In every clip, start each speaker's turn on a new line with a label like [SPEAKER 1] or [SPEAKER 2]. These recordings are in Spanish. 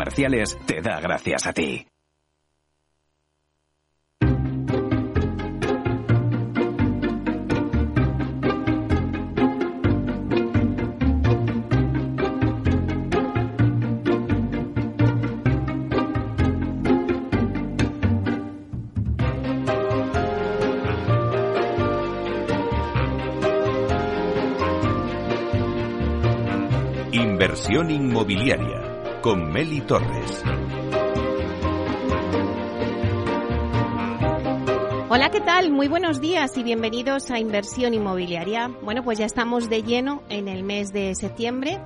[SPEAKER 1] comerciales te da gracias a ti.
[SPEAKER 2] Inversión inmobiliaria con Meli Torres.
[SPEAKER 3] Hola, ¿qué tal? Muy buenos días y bienvenidos a Inversión Inmobiliaria. Bueno, pues ya estamos de lleno en el mes de septiembre.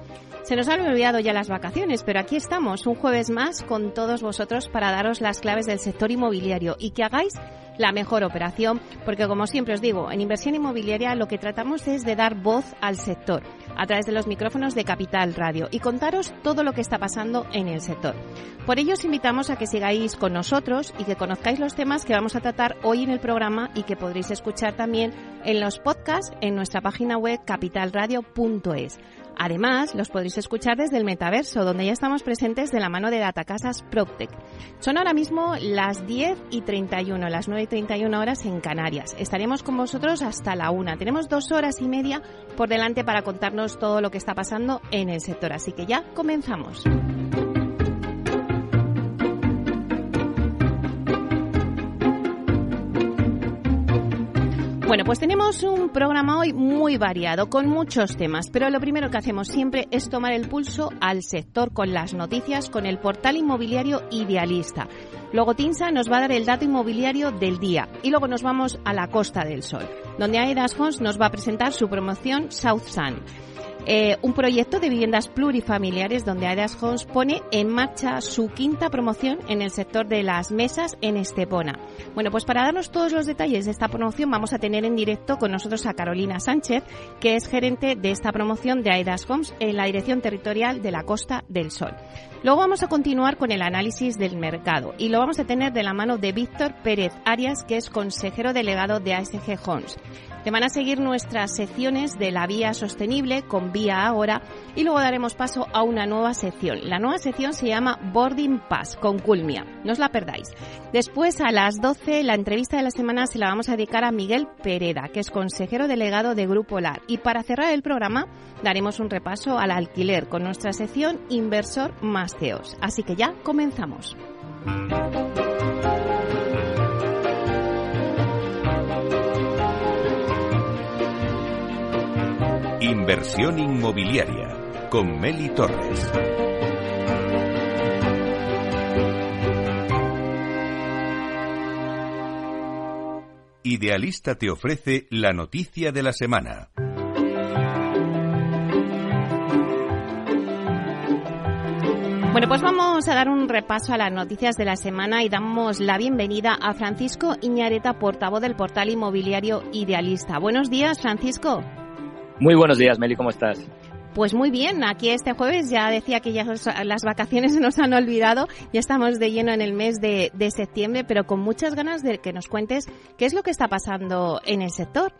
[SPEAKER 3] Se nos han olvidado ya las vacaciones, pero aquí estamos un jueves más con todos vosotros para daros las claves del sector inmobiliario y que hagáis la mejor operación, porque como siempre os digo, en inversión inmobiliaria lo que tratamos es de dar voz al sector a través de los micrófonos de Capital Radio y contaros todo lo que está pasando en el sector. Por ello os invitamos a que sigáis con nosotros y que conozcáis los temas que vamos a tratar hoy en el programa y que podréis escuchar también en los podcasts en nuestra página web capitalradio.es. Además, los podréis escuchar desde el metaverso, donde ya estamos presentes de la mano de Datacasas Proctec. Son ahora mismo las 10 y 31, las 9 y 31 horas en Canarias. Estaremos con vosotros hasta la 1. Tenemos dos horas y media por delante para contarnos todo lo que está pasando en el sector. Así que ya comenzamos. Bueno, pues tenemos un programa hoy muy variado, con muchos temas, pero lo primero que hacemos siempre es tomar el pulso al sector con las noticias con el portal inmobiliario Idealista. Luego Tinsa nos va a dar el dato inmobiliario del día y luego nos vamos a la Costa del Sol, donde Aedas Homes nos va a presentar su promoción South Sun. Eh, un proyecto de viviendas plurifamiliares donde Aedas Homes pone en marcha su quinta promoción en el sector de las mesas en Estepona. Bueno, pues para darnos todos los detalles de esta promoción vamos a tener en directo con nosotros a Carolina Sánchez, que es gerente de esta promoción de Aedas Homes en la Dirección Territorial de la Costa del Sol. Luego vamos a continuar con el análisis del mercado y lo vamos a tener de la mano de Víctor Pérez Arias, que es consejero delegado de ASG Homes. Te van a seguir nuestras secciones de la vía sostenible con Vía Ahora y luego daremos paso a una nueva sección. La nueva sección se llama Boarding Pass con Culmia. No os la perdáis. Después a las 12 la entrevista de la semana se la vamos a dedicar a Miguel Pereda, que es consejero delegado de Grupo LAR. Y para cerrar el programa daremos un repaso al alquiler con nuestra sección Inversor más Así que ya comenzamos.
[SPEAKER 2] Inversión inmobiliaria con Meli Torres. Idealista te ofrece la noticia de la semana.
[SPEAKER 3] Bueno, pues vamos a dar un repaso a las noticias de la semana y damos la bienvenida a Francisco Iñareta, portavoz del portal inmobiliario Idealista. Buenos días, Francisco.
[SPEAKER 4] Muy buenos días, Meli, ¿cómo estás?
[SPEAKER 3] Pues muy bien, aquí este jueves ya decía que ya las vacaciones se nos han olvidado, ya estamos de lleno en el mes de, de septiembre, pero con muchas ganas de que nos cuentes qué es lo que está pasando en el sector.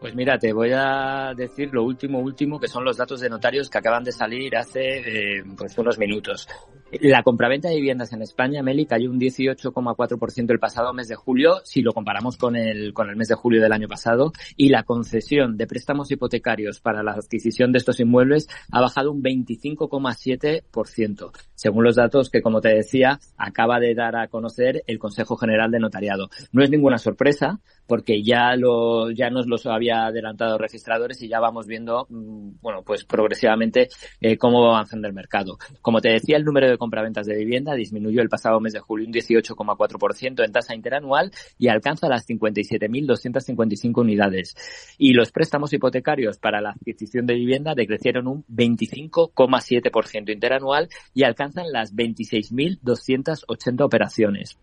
[SPEAKER 4] Pues mira, te voy a decir lo último, último, que son los datos de notarios que acaban de salir hace eh, pues unos minutos. La compraventa de viviendas en España, Meli, cayó un 18,4% el pasado mes de julio, si lo comparamos con el, con el mes de julio del año pasado, y la concesión de préstamos hipotecarios para la adquisición de estos inmuebles ha bajado un 25,7%, según los datos que, como te decía, acaba de dar a conocer el Consejo General de Notariado. No es ninguna sorpresa, porque ya, lo, ya nos los había adelantado registradores y ya vamos viendo, mm, bueno, pues progresivamente eh, cómo va avanzando el mercado. Como te decía, el número de compraventas de vivienda disminuyó el pasado mes de julio un 18,4% en tasa interanual y alcanza las 57.255 unidades. Y los préstamos hipotecarios para la adquisición de vivienda decrecieron un 25,7% interanual y alcanzan las 26.280 operaciones.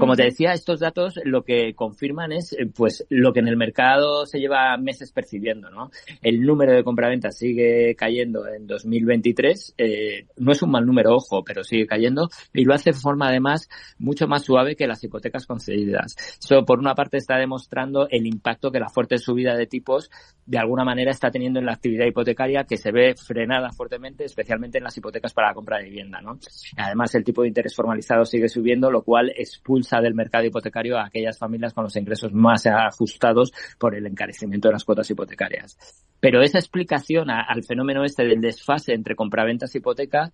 [SPEAKER 4] Como te decía, estos datos lo que confirman es eh, pues lo que en el mercado se lleva meses percibiendo, ¿no? El número de compraventas sigue cayendo en 2023, eh, no es un mal número, ojo, pero sigue cayendo y lo hace de forma además mucho más suave que las hipotecas concedidas. Eso por una parte está demostrando el impacto que la fuerte subida de tipos de alguna manera está teniendo en la actividad hipotecaria que se ve frenada fuertemente, especialmente en las hipotecas para la compra de vivienda, ¿no? Además el tipo de interés formalizado sigue subiendo, lo cual expulsa del mercado hipotecario a aquellas familias con los ingresos más ajustados por el encarecimiento de las cuotas hipotecarias. Pero esa explicación al fenómeno este del desfase entre compraventas y hipoteca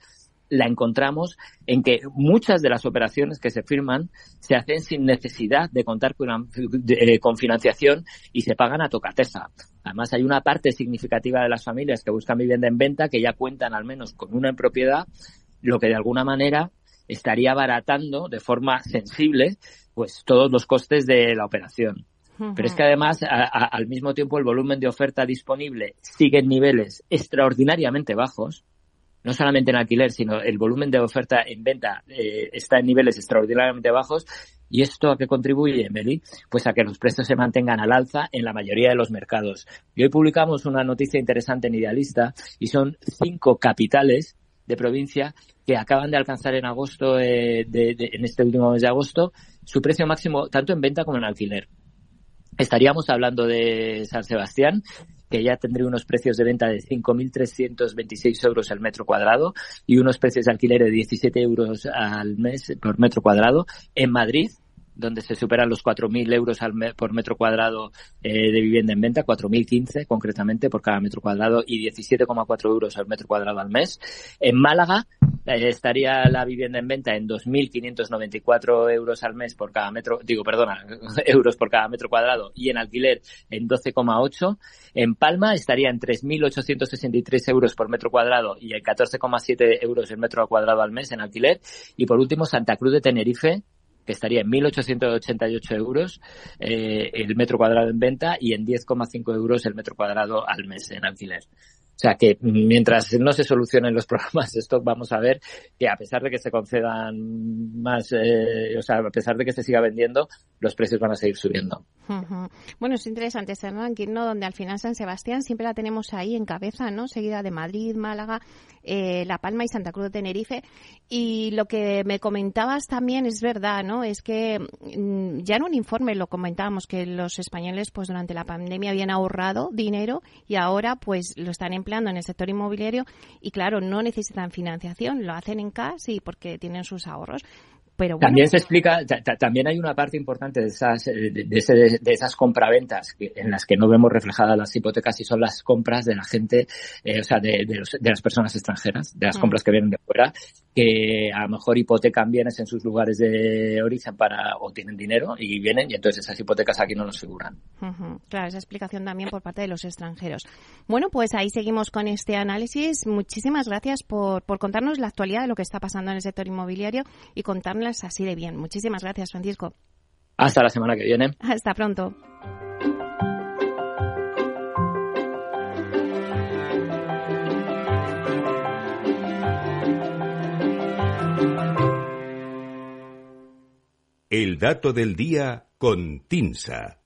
[SPEAKER 4] la encontramos en que muchas de las operaciones que se firman se hacen sin necesidad de contar con, eh, con, financiación y se pagan a tocateza. Además, hay una parte significativa de las familias que buscan vivienda en venta que ya cuentan al menos con una en propiedad, lo que de alguna manera estaría abaratando de forma sensible pues todos los costes de la operación. Pero es que además, al mismo tiempo, el volumen de oferta disponible sigue en niveles extraordinariamente bajos. No solamente en alquiler, sino el volumen de oferta en venta eh, está en niveles extraordinariamente bajos. ¿Y esto a qué contribuye, Meli? Pues a que los precios se mantengan al alza en la mayoría de los mercados. Y hoy publicamos una noticia interesante en Idealista y son cinco capitales de provincia que acaban de alcanzar en agosto, eh, en este último mes de agosto, su precio máximo tanto en venta como en alquiler. Estaríamos hablando de San Sebastián, que ya tendría unos precios de venta de 5.326 euros al metro cuadrado y unos precios de alquiler de 17 euros al mes por metro cuadrado. En Madrid, donde se superan los 4.000 euros al por metro cuadrado eh, de vivienda en venta, 4.015 concretamente por cada metro cuadrado y 17,4 euros al metro cuadrado al mes. En Málaga eh, estaría la vivienda en venta en 2.594 euros al mes por cada metro, digo, perdona, euros por cada metro cuadrado y en alquiler en 12,8. En Palma estaría en 3.863 euros por metro cuadrado y en 14,7 euros el metro cuadrado al mes en alquiler. Y por último, Santa Cruz de Tenerife que estaría en 1.888 euros eh, el metro cuadrado en venta y en 10,5 euros el metro cuadrado al mes en alquiler. O sea que mientras no se solucionen los programas de stock, vamos a ver que a pesar de que se concedan más, eh, o sea, a pesar de que se siga vendiendo, los precios van a seguir subiendo.
[SPEAKER 3] Bueno, es interesante este ranking, ¿no? Donde al final San Sebastián siempre la tenemos ahí en cabeza, ¿no? Seguida de Madrid, Málaga, eh, La Palma y Santa Cruz de Tenerife. Y lo que me comentabas también es verdad, ¿no? Es que mm, ya en un informe lo comentábamos que los españoles, pues durante la pandemia habían ahorrado dinero y ahora, pues lo están empleando en el sector inmobiliario y, claro, no necesitan financiación, lo hacen en casa y porque tienen sus ahorros.
[SPEAKER 4] También se explica, también hay una parte importante de esas, de, de, esas compraventas en las que no vemos reflejadas las hipotecas y son las compras de la gente, eh, o sea, de, de, las personas extranjeras, de las mm. compras que vienen de fuera, que a lo mejor hipotecan bienes en sus lugares de origen para, o tienen dinero y vienen y entonces esas hipotecas aquí no nos figuran.
[SPEAKER 3] Claro, esa explicación también por parte de los extranjeros. Bueno, pues ahí seguimos con este análisis. Muchísimas gracias por, por contarnos la actualidad de lo que está pasando en el sector inmobiliario y contarnos así de bien. Muchísimas gracias, Francisco.
[SPEAKER 4] Hasta la semana que viene.
[SPEAKER 3] Hasta pronto.
[SPEAKER 2] El dato del día con Tinsa.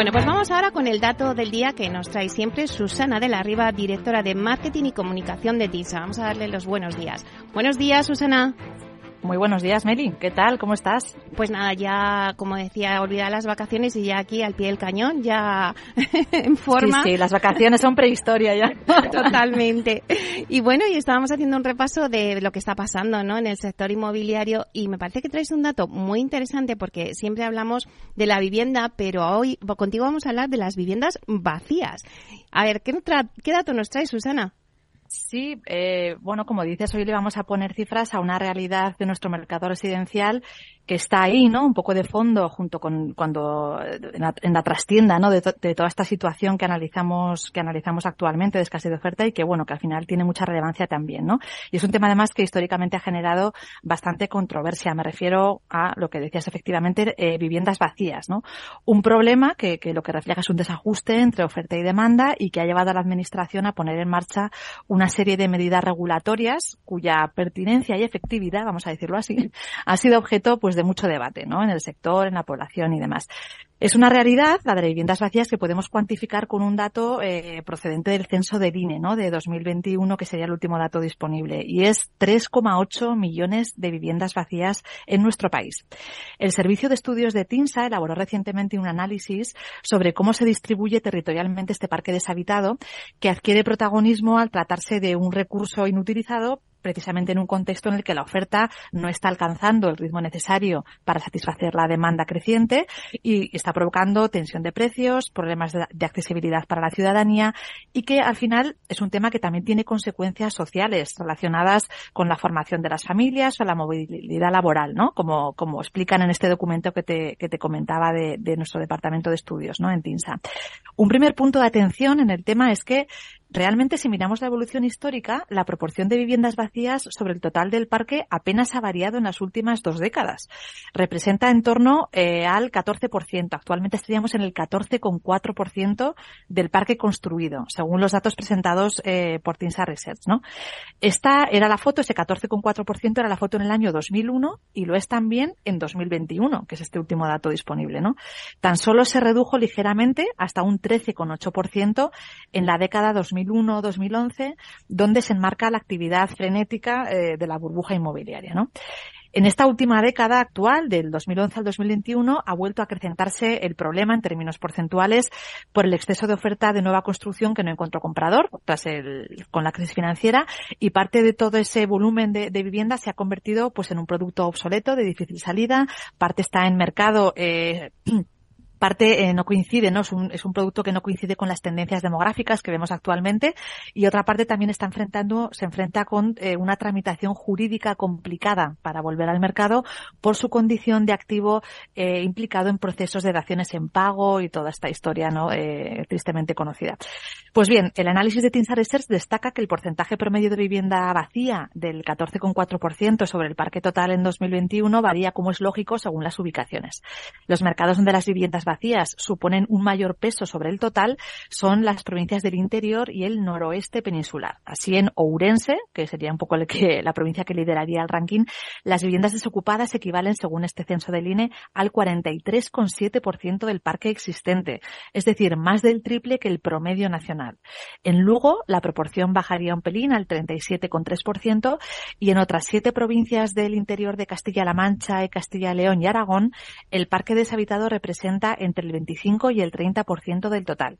[SPEAKER 3] Bueno, pues vamos ahora con el dato del día que nos trae siempre Susana de la Riva, directora de Marketing y Comunicación de TISA. Vamos a darle los buenos días. Buenos días, Susana.
[SPEAKER 5] Muy buenos días, Meli. ¿Qué tal? ¿Cómo estás?
[SPEAKER 3] Pues nada, ya, como decía, olvidar las vacaciones y ya aquí al pie del cañón, ya en forma.
[SPEAKER 5] Sí, sí, las vacaciones son prehistoria ya.
[SPEAKER 3] Totalmente. Y bueno, y estábamos haciendo un repaso de lo que está pasando ¿no? en el sector inmobiliario y me parece que traes un dato muy interesante porque siempre hablamos de la vivienda, pero hoy contigo vamos a hablar de las viviendas vacías. A ver, ¿qué, qué dato nos trae Susana?
[SPEAKER 5] Sí, eh, bueno, como dices, hoy le vamos a poner cifras a una realidad de nuestro mercado residencial que está ahí, ¿no? Un poco de fondo junto con cuando en la, trastienda, ¿no? De, toda esta situación que analizamos que analizamos actualmente de escasez de oferta y que bueno que al final tiene mucha relevancia también, ¿no? Y es un tema además que históricamente ha generado bastante controversia. Me refiero a lo que decías efectivamente eh, viviendas vacías, ¿no? Un problema que, que lo que refleja es un desajuste entre oferta y demanda y que ha llevado a la administración a poner en marcha una serie de medidas regulatorias cuya pertinencia y efectividad, vamos a decirlo así, ha sido objeto pues de mucho debate, ¿no? En el sector, en la población y demás. Es una realidad, la de viviendas vacías, que podemos cuantificar con un dato eh, procedente del censo del INE, ¿no? De 2021, que sería el último dato disponible. Y es 3,8 millones de viviendas vacías en nuestro país. El Servicio de Estudios de TINSA elaboró recientemente un análisis sobre cómo se distribuye territorialmente este parque deshabitado, que adquiere protagonismo al tratarse de un recurso inutilizado, precisamente en un contexto en el que la oferta no está alcanzando el ritmo necesario para satisfacer la demanda creciente y está provocando tensión de precios, problemas de, accesibilidad para la ciudadanía y que al final es un tema que también tiene consecuencias sociales relacionadas con la formación de las familias o la movilidad laboral, ¿no? Como, como explican en este documento que te, que te comentaba de, de nuestro departamento de estudios, ¿no? En TINSA. Un primer punto de atención en el tema es que realmente si miramos la evolución histórica, la proporción de viviendas vacías sobre el total del parque apenas ha variado en las últimas dos décadas. Representa en torno eh, al 14%. Actualmente estaríamos en el 14,4% del parque construido, según los datos presentados eh, por Tinsa Research. ¿no? Esta era la foto, ese 14,4% era la foto en el año 2001 y lo es también en 2021, que es este último dato disponible. ¿no? Tan solo se redujo ligeramente hasta un 13,8% en la década 2000 2001-2011, donde se enmarca la actividad frenética eh, de la burbuja inmobiliaria. En esta última década actual, del 2011 al 2021, ha vuelto a acrecentarse el problema en términos porcentuales por el exceso de oferta de nueva construcción que no encontró comprador tras el, con la crisis financiera y parte de todo ese volumen de, de vivienda se ha convertido pues en un producto obsoleto de difícil salida, parte está en mercado eh, parte eh, no coincide, ¿no? Es un, es un producto que no coincide con las tendencias demográficas que vemos actualmente y otra parte también está enfrentando, se enfrenta con eh, una tramitación jurídica complicada para volver al mercado por su condición de activo eh, implicado en procesos de daciones en pago y toda esta historia, ¿no? Tristemente conocida. Pues bien, el análisis de Tinsa Research destaca que el porcentaje promedio de vivienda vacía del 14,4% sobre el parque total en 2021 varía como es lógico según las ubicaciones. Los mercados donde las viviendas vacías suponen un mayor peso sobre el total son las provincias del interior y el noroeste peninsular. Así en Ourense, que sería un poco el que, la provincia que lideraría el ranking, las viviendas desocupadas equivalen, según este censo del INE, al 43,7% del parque existente, es decir, más del triple que el promedio nacional. En Lugo, la proporción bajaría un pelín al 37,3% y en otras siete provincias del interior de Castilla-La Mancha Castilla-León y Aragón, el parque deshabitado representa entre el 25 y el 30% del total.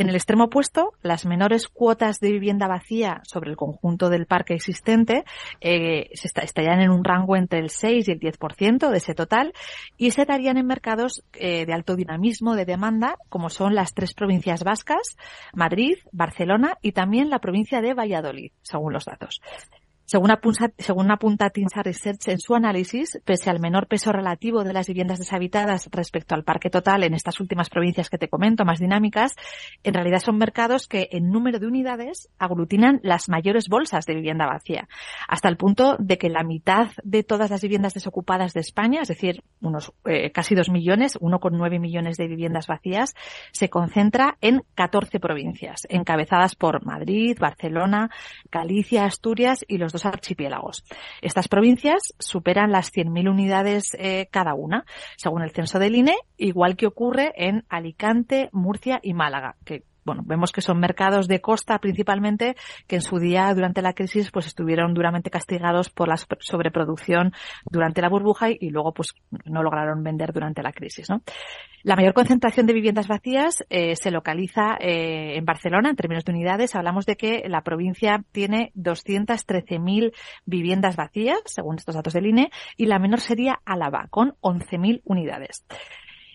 [SPEAKER 5] En el extremo opuesto, las menores cuotas de vivienda vacía sobre el conjunto del parque existente eh, estarían en un rango entre el 6 y el 10% de ese total y se darían en mercados eh, de alto dinamismo de demanda, como son las tres provincias vascas, Madrid, Barcelona y también la provincia de Valladolid, según los datos. Según apunta, según apunta Tinsa Research en su análisis, pese al menor peso relativo de las viviendas deshabitadas respecto al parque total en estas últimas provincias que te comento, más dinámicas, en realidad son mercados que en número de unidades aglutinan las mayores bolsas de vivienda vacía, hasta el punto de que la mitad de todas las viviendas desocupadas de España, es decir, unos eh, casi dos millones, uno con nueve millones de viviendas vacías, se concentra en 14 provincias, encabezadas por Madrid, Barcelona, Galicia, Asturias y los dos archipiélagos. Estas provincias superan las 100.000 unidades eh, cada una, según el censo del INE, igual que ocurre en Alicante, Murcia y Málaga, que bueno, vemos que son mercados de costa principalmente que en su día durante la crisis pues estuvieron duramente castigados por la sobreproducción durante la burbuja y, luego pues no lograron vender durante la crisis, ¿no? La mayor concentración de viviendas vacías eh, se localiza eh, en Barcelona en términos de unidades. Hablamos de que la provincia tiene 213.000 viviendas vacías, según estos datos del INE, y la menor sería Álava, con 11.000 unidades.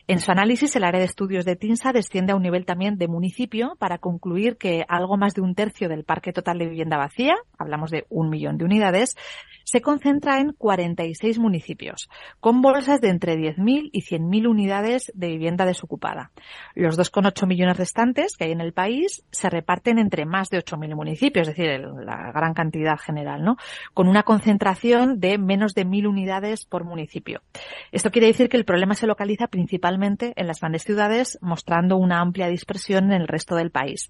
[SPEAKER 5] En su análisis, el área de estudios de TINSA desciende a un nivel también de municipio para concluir que algo más de un tercio del parque total de vivienda vacía, hablamos de un millón de unidades, se concentra en 46 municipios, con bolsas de entre 10.000 y 100.000 unidades de vivienda desocupada. Los 2,8 millones restantes que hay en el país se reparten entre más de 8.000 municipios, es decir, la gran cantidad general, ¿no? Con una concentración de menos de 1.000 unidades por municipio. Esto quiere decir que el problema se localiza principalmente en las grandes ciudades, mostrando una amplia dispersión en el resto del país.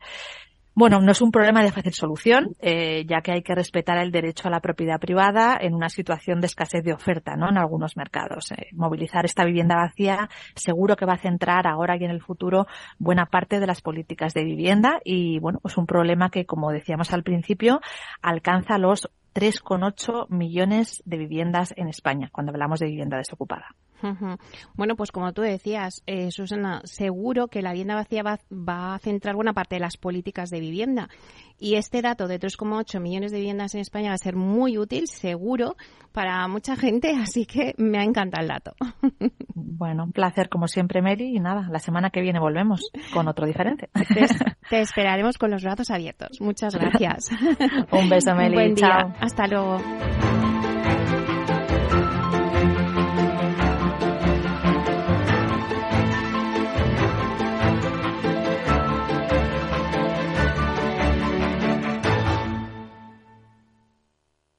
[SPEAKER 5] Bueno, no es un problema de fácil solución, eh, ya que hay que respetar el derecho a la propiedad privada en una situación de escasez de oferta, ¿no? En algunos mercados. Eh, movilizar esta vivienda vacía seguro que va a centrar ahora y en el futuro buena parte de las políticas de vivienda y, bueno, pues un problema que, como decíamos al principio, alcanza los 3,8 millones de viviendas en España, cuando hablamos de vivienda desocupada.
[SPEAKER 3] Bueno, pues como tú decías, eh, Susana, seguro que la vivienda vacía va, a centrar buena parte de las políticas de vivienda. Y este dato de 3,8 millones de viviendas en España va a ser muy útil, seguro, para mucha gente, así que me ha encantado el dato.
[SPEAKER 5] Bueno, un placer como siempre, Mary. Y nada, la semana que viene volvemos con otro diferente.
[SPEAKER 3] Te, esperaremos con los brazos abiertos. Muchas gracias.
[SPEAKER 5] un beso, Meli.
[SPEAKER 3] Buen día. Hasta luego.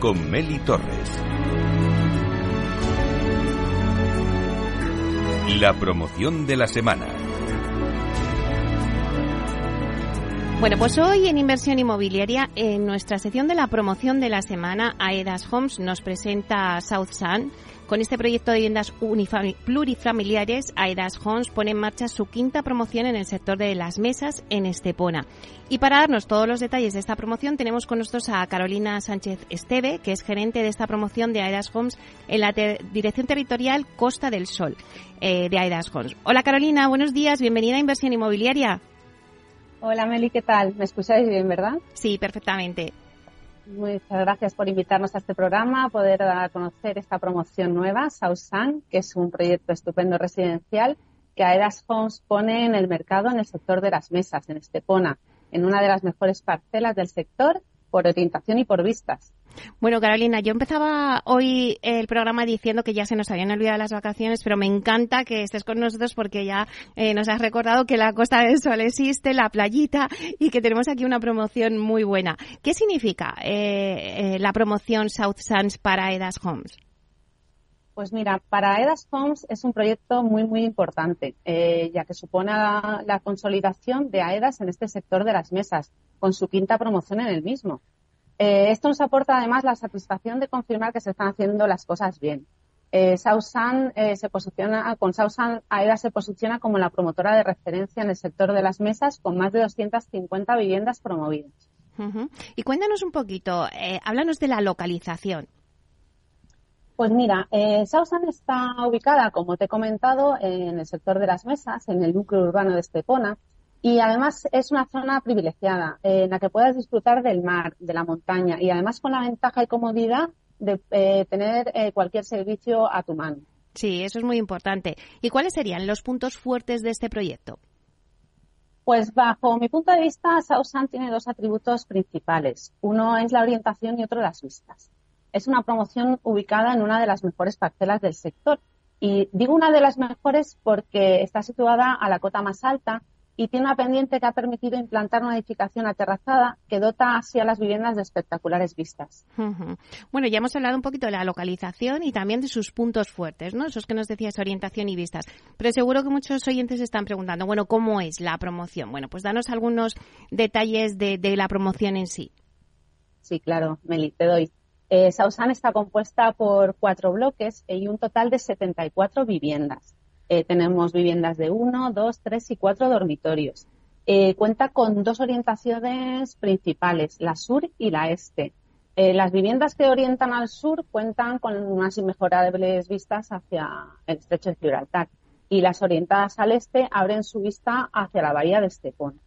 [SPEAKER 2] con Meli Torres. La promoción de la semana.
[SPEAKER 3] Bueno, pues hoy en Inversión Inmobiliaria, en nuestra sección de la promoción de la semana, Aedas Homes nos presenta South Sun, con este proyecto de viviendas plurifamiliares, Aedas Homes pone en marcha su quinta promoción en el sector de las mesas en Estepona. Y para darnos todos los detalles de esta promoción, tenemos con nosotros a Carolina Sánchez Esteve, que es gerente de esta promoción de Aedas Homes en la Dirección Territorial Costa del Sol eh, de Aedas Homes. Hola Carolina, buenos días, bienvenida a Inversión Inmobiliaria.
[SPEAKER 6] Hola Meli, ¿qué tal? ¿Me escucháis bien, verdad?
[SPEAKER 3] Sí, perfectamente.
[SPEAKER 6] Muchas gracias por invitarnos a este programa, a poder conocer esta promoción nueva, Sausan, que es un proyecto estupendo residencial que Aedas Homes pone en el mercado en el sector de las mesas, en Estepona, en una de las mejores parcelas del sector por orientación y por vistas.
[SPEAKER 3] Bueno, Carolina, yo empezaba hoy el programa diciendo que ya se nos habían olvidado las vacaciones, pero me encanta que estés con nosotros porque ya eh, nos has recordado que la Costa del Sol existe, la playita y que tenemos aquí una promoción muy buena. ¿Qué significa eh, eh, la promoción South Sands para Edas Homes?
[SPEAKER 6] Pues mira, para Edas Homes es un proyecto muy, muy importante, ya que supone la consolidación de AEDAS en este sector de las mesas, con su quinta promoción en el mismo. Eh, esto nos aporta además la satisfacción de confirmar que se están haciendo las cosas bien. Eh, Sausan eh, se posiciona, con Sausan AEDA se posiciona como la promotora de referencia en el sector de las mesas con más de 250 viviendas promovidas.
[SPEAKER 3] Y cuéntanos un poquito, eh, háblanos de la localización.
[SPEAKER 6] Pues mira, eh, Sausan está ubicada, como te he comentado, en el sector de las mesas, en el núcleo urbano de Estepona, y además es una zona privilegiada en la que puedas disfrutar del mar, de la montaña y además con la ventaja y comodidad de eh, tener eh, cualquier servicio a tu mano.
[SPEAKER 3] Sí, eso es muy importante. ¿Y cuáles serían los puntos fuertes de este proyecto?
[SPEAKER 6] Pues bajo mi punto de vista, Sausan tiene dos atributos principales. Uno es la orientación y otro las vistas. Es una promoción ubicada en una de las mejores parcelas del sector. Y digo una de las mejores porque está situada a la cota más alta y tiene una pendiente que ha permitido implantar una edificación aterrazada que dota así a las viviendas de espectaculares vistas.
[SPEAKER 3] Bueno, ya hemos hablado un poquito de la localización y también de sus puntos fuertes, ¿no? Esos que nos decías, orientación y vistas. Pero seguro que muchos oyentes están preguntando, bueno, ¿cómo es la promoción? Bueno, pues danos algunos detalles de, la promoción en sí.
[SPEAKER 6] Sí, claro, Meli, te doy. Eh, Sausan está compuesta por cuatro bloques y un total de 74 viviendas. Eh, tenemos viviendas de uno, dos, tres y cuatro dormitorios. Eh, cuenta con dos orientaciones principales, la sur y la este. Eh, las viviendas que orientan al sur cuentan con unas inmejorables vistas hacia el estrecho de Gibraltar y las orientadas al este abren su vista hacia la bahía de Estepón.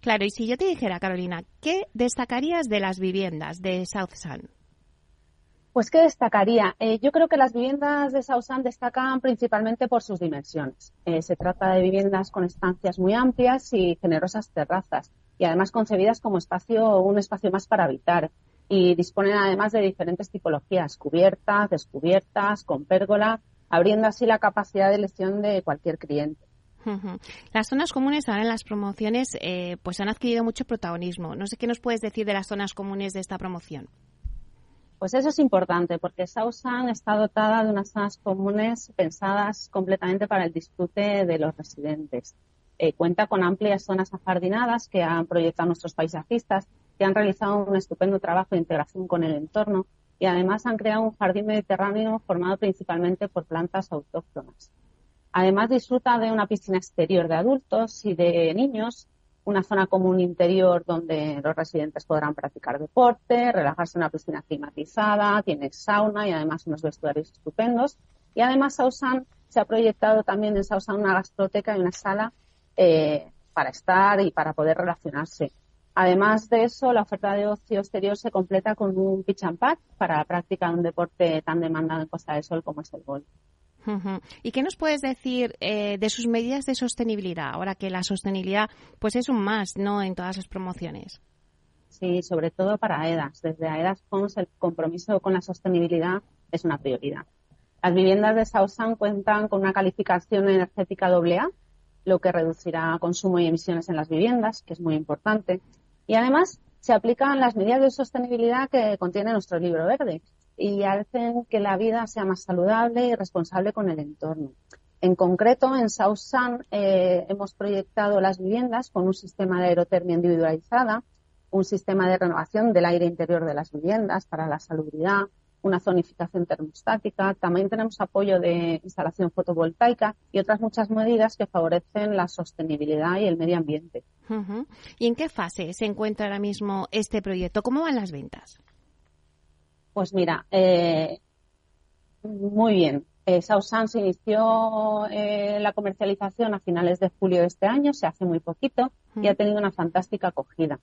[SPEAKER 3] Claro, y si yo te dijera, Carolina, ¿qué destacarías de las viviendas de South Sun?
[SPEAKER 6] Pues, ¿qué destacaría? Eh, yo creo que las viviendas de Sausan destacan principalmente por sus dimensiones. Eh, se trata de viviendas con estancias muy amplias y generosas terrazas, y además concebidas como espacio, un espacio más para habitar. Y disponen además de diferentes tipologías, cubiertas, descubiertas, con pérgola, abriendo así la capacidad de elección de cualquier cliente.
[SPEAKER 3] Las zonas comunes ahora en las promociones eh, pues han adquirido mucho protagonismo. No sé qué nos puedes decir de las zonas comunes de esta promoción.
[SPEAKER 6] Pues eso es importante porque Sausan está dotada de unas zonas comunes pensadas completamente para el disfrute de los residentes. Eh, cuenta con amplias zonas ajardinadas que han proyectado nuestros paisajistas, que han realizado un estupendo trabajo de integración con el entorno y además han creado un jardín mediterráneo formado principalmente por plantas autóctonas. Además disfruta de una piscina exterior de adultos y de niños una zona común interior donde los residentes podrán practicar deporte, relajarse en una piscina climatizada, tiene sauna y además unos vestuarios estupendos. Y además Sausan se ha proyectado también en Sausan una gastroteca y una sala eh, para estar y para poder relacionarse. Además de eso, la oferta de ocio exterior se completa con un pitch and pack para practicar un deporte tan demandado en Costa del Sol como es el golf.
[SPEAKER 3] ¿Y qué nos puedes decir eh, de sus medidas de sostenibilidad? Ahora que la sostenibilidad pues es un más, ¿no? En todas las promociones.
[SPEAKER 6] Sí, sobre todo para AEDAS. Desde AEDAS Homes el compromiso con la sostenibilidad es una prioridad. Las viviendas de Sausan cuentan con una calificación energética AA, lo que reducirá consumo y emisiones en las viviendas, que es muy importante. Y además se aplican las medidas de sostenibilidad que contiene nuestro libro verde, y hacen que la vida sea más saludable y responsable con el entorno. En concreto, en South Sun eh, hemos proyectado las viviendas con un sistema de aerotermia individualizada, un sistema de renovación del aire interior de las viviendas para la salubridad, una zonificación termostática. También tenemos apoyo de instalación fotovoltaica y otras muchas medidas que favorecen la sostenibilidad y el medio ambiente.
[SPEAKER 3] ¿Y en qué fase se encuentra ahora mismo este proyecto? ¿Cómo van las ventas?
[SPEAKER 6] Pues mira, eh, muy bien. Eh, Sausan se inició eh, la comercialización a finales de julio de este año, se hace muy poquito, y ha tenido una fantástica acogida.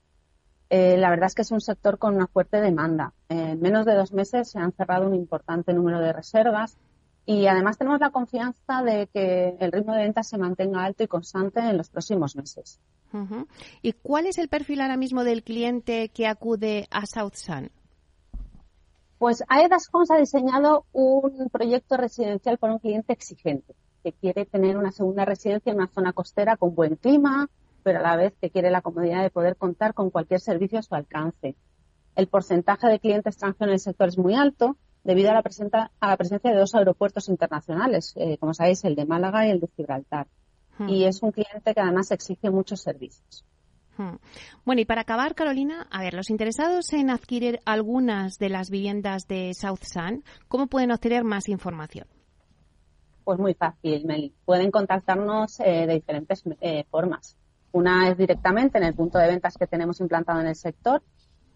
[SPEAKER 6] Eh, la verdad es que es un sector con una fuerte demanda. En menos de dos meses se han cerrado un importante número de reservas y además tenemos la confianza de que el ritmo de ventas se mantenga alto y constante en los próximos meses.
[SPEAKER 3] ¿Y cuál es el perfil ahora mismo del cliente que acude a South Sun?
[SPEAKER 6] Pues AEDAS Homes ha diseñado un proyecto residencial para un cliente exigente, que quiere tener una segunda residencia en una zona costera con buen clima, pero a la vez que quiere la comodidad de poder contar con cualquier servicio a su alcance. El porcentaje de cliente extranjero en el sector es muy alto debido a la, presencia de dos aeropuertos internacionales, eh, como sabéis, el de Málaga y el de Gibraltar. Hmm. Y es un cliente que además exige muchos servicios.
[SPEAKER 3] Hmm. Bueno, y para acabar, Carolina, a ver, los interesados en adquirir algunas de las viviendas de South Sun, ¿cómo pueden obtener más información?
[SPEAKER 6] Pues muy fácil, Meli. Pueden contactarnos eh, de diferentes eh, formas. Una es directamente en el punto de ventas que tenemos implantado en el sector.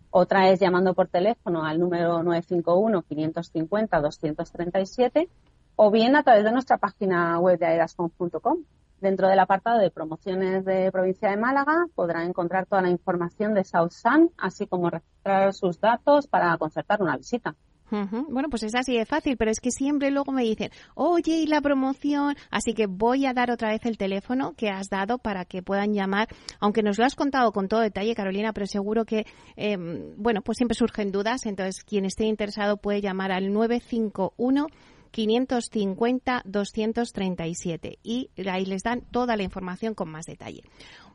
[SPEAKER 6] Otra es llamando por teléfono al número 951-550-237 o bien a través de nuestra página web de aerascom.com. Dentro del apartado de promociones de provincia de Málaga podrá encontrar toda la información de South Sun, así como registrar sus datos para concertar una visita.
[SPEAKER 3] Bueno, pues es así de fácil, pero es que siempre luego me dicen, oye, ¿y la promoción? Así que voy a dar otra vez el teléfono que has dado para que puedan llamar, aunque nos lo has contado con todo detalle, Carolina, pero seguro que, em, bueno, pues siempre surgen dudas, entonces quien esté interesado puede llamar al 951 550-237 y ahí les dan toda la información con más detalle.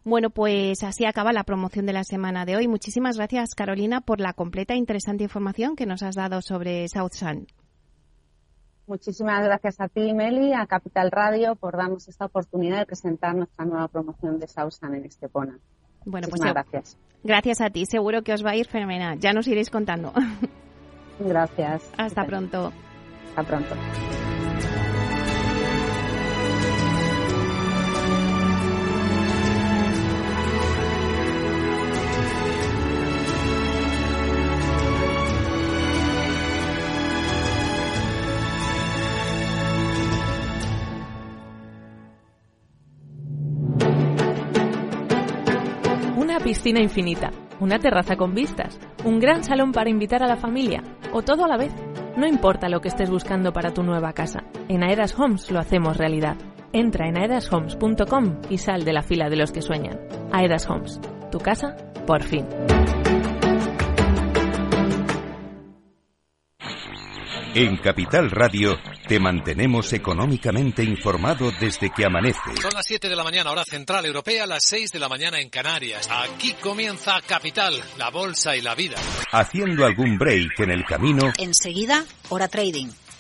[SPEAKER 3] Bueno, pues así acaba la promoción de la semana de hoy. Muchísimas gracias, Carolina, por la completa e interesante información que nos has dado sobre South Sun.
[SPEAKER 6] Muchísimas gracias a ti, Meli, a Capital Radio, por darnos esta oportunidad de presentar nuestra nueva promoción de South Sun en Estepona.
[SPEAKER 3] Bueno, pues gracias. Gracias a ti, seguro que os va a ir fenomenal. Ya nos iréis contando.
[SPEAKER 6] Gracias.
[SPEAKER 3] Hasta pronto.
[SPEAKER 6] Hasta pronto.
[SPEAKER 7] piscina infinita, una terraza con vistas, un gran salón para invitar a la familia, o todo a la vez. No importa lo que estés buscando para tu nueva casa, en Aedas Homes lo hacemos realidad. Entra en aedashomes.com y sal de la fila de los que sueñan. Aedas Homes, tu casa, por fin.
[SPEAKER 2] En Capital Radio te mantenemos económicamente informado desde que amanece.
[SPEAKER 8] Son las 7 de la mañana, hora central europea, las 6 de la mañana en Canarias. Aquí comienza Capital, la bolsa y la vida.
[SPEAKER 2] Haciendo algún break en el camino.
[SPEAKER 9] Enseguida, hora trading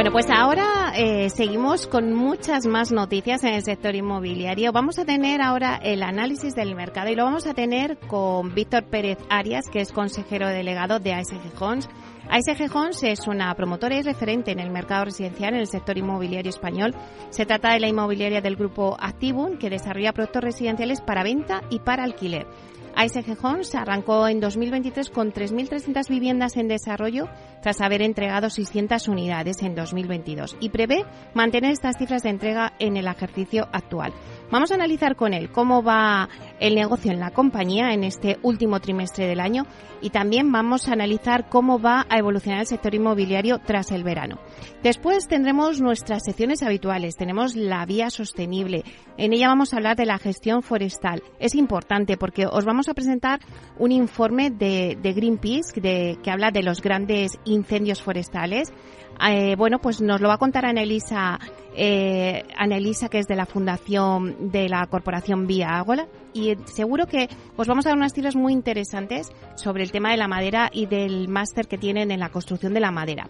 [SPEAKER 3] Bueno, pues ahora eh, seguimos con muchas más noticias en el sector inmobiliario. Vamos a tener ahora el análisis del mercado y lo vamos a tener con Víctor Pérez Arias, que es consejero delegado de ASG Homes. ASG Homes es una promotora y referente en el mercado residencial en el sector inmobiliario español. Se trata de la inmobiliaria del grupo Activum, que desarrolla productos residenciales para venta y para alquiler. ASG Homes arrancó en 2023 con 3.300 viviendas en desarrollo tras haber entregado 600 unidades en 2022 y prevé mantener estas cifras de entrega en el ejercicio actual. Vamos a analizar con él cómo va el negocio en la compañía en este último trimestre del año y también vamos a analizar cómo va a evolucionar el sector inmobiliario tras el verano. Después tendremos nuestras secciones habituales. Tenemos la vía sostenible. En ella vamos a hablar de la gestión forestal. Es importante porque os vamos a presentar un informe de, Greenpeace que habla de los grandes incendios forestales. Eh, bueno, pues nos lo va a contar Anelisa, eh, Anelisa, que es de la Fundación de la Corporación Vía Ágola. Y seguro que os vamos a dar unas tiras muy interesantes sobre el tema de la madera y del máster que tienen en la construcción de la madera.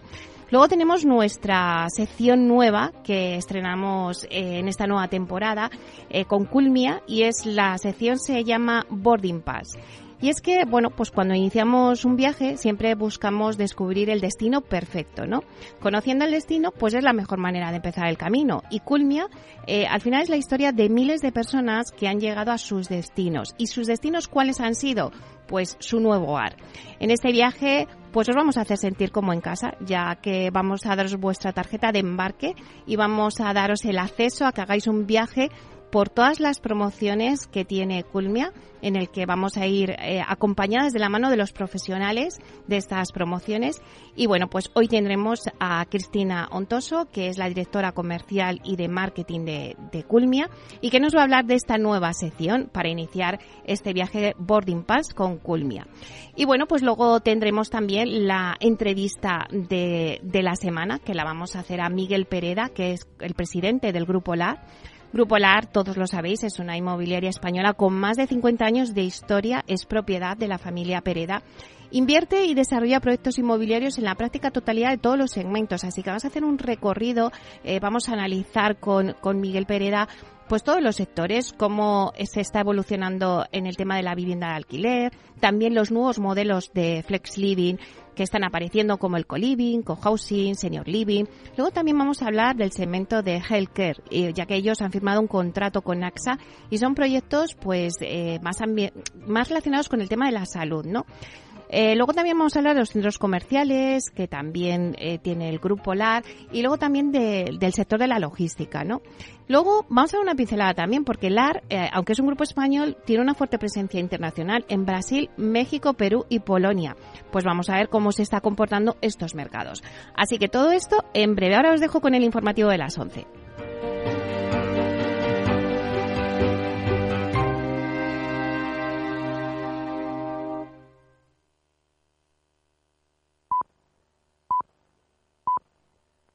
[SPEAKER 3] Luego tenemos nuestra sección nueva que estrenamos eh, en esta nueva temporada eh, con Culmia y es la sección se llama Boarding Pass. Y es que, bueno, pues cuando iniciamos un viaje siempre buscamos descubrir el destino perfecto, ¿no? Conociendo el destino, pues es la mejor manera de empezar el camino. Y Culmia, eh, al final es la historia de miles de personas que han llegado a sus destinos. ¿Y sus destinos cuáles han sido? Pues su nuevo hogar. En este viaje, pues os vamos a hacer sentir como en casa, ya que vamos a daros vuestra tarjeta de embarque y vamos a daros el acceso a que hagáis un viaje por todas las promociones que tiene Culmia, en el que vamos a ir eh, acompañadas de la mano de los profesionales de estas promociones. Y bueno, pues hoy tendremos a Cristina Ontoso, que es la directora comercial y de marketing de, de Culmia, y que nos va a hablar de esta nueva sección para iniciar este viaje Boarding Pass con Culmia. Y bueno, pues luego tendremos también la entrevista de, de la semana, que la vamos a hacer a Miguel Pereda, que es el presidente del Grupo LAR Grupo LAR, todos lo sabéis, es una inmobiliaria española con más de 50 años de historia, es propiedad de la familia Pereda. Invierte y desarrolla proyectos inmobiliarios en la práctica totalidad de todos los segmentos, así que vamos a hacer un recorrido, eh, vamos a analizar con, con Miguel Pereda pues todos los sectores, cómo se está evolucionando en el tema de la vivienda de alquiler, también los nuevos modelos de flex living que están apareciendo como el co-living, co-housing, senior living. Luego también vamos a hablar del segmento de healthcare, ya que ellos han firmado un contrato con AXA y son proyectos pues eh, más, más relacionados con el tema de la salud, ¿no? Eh, luego también vamos a hablar de los centros comerciales, que también eh, tiene el Grupo LAR, y luego también del sector de la logística, ¿no? Luego vamos a dar una pincelada también, porque LAR, eh, aunque es un grupo español, tiene una fuerte presencia internacional en Brasil, México, Perú y Polonia. Pues vamos a ver cómo se está comportando estos mercados. Así que todo esto en breve. Ahora os dejo con el informativo de las 11.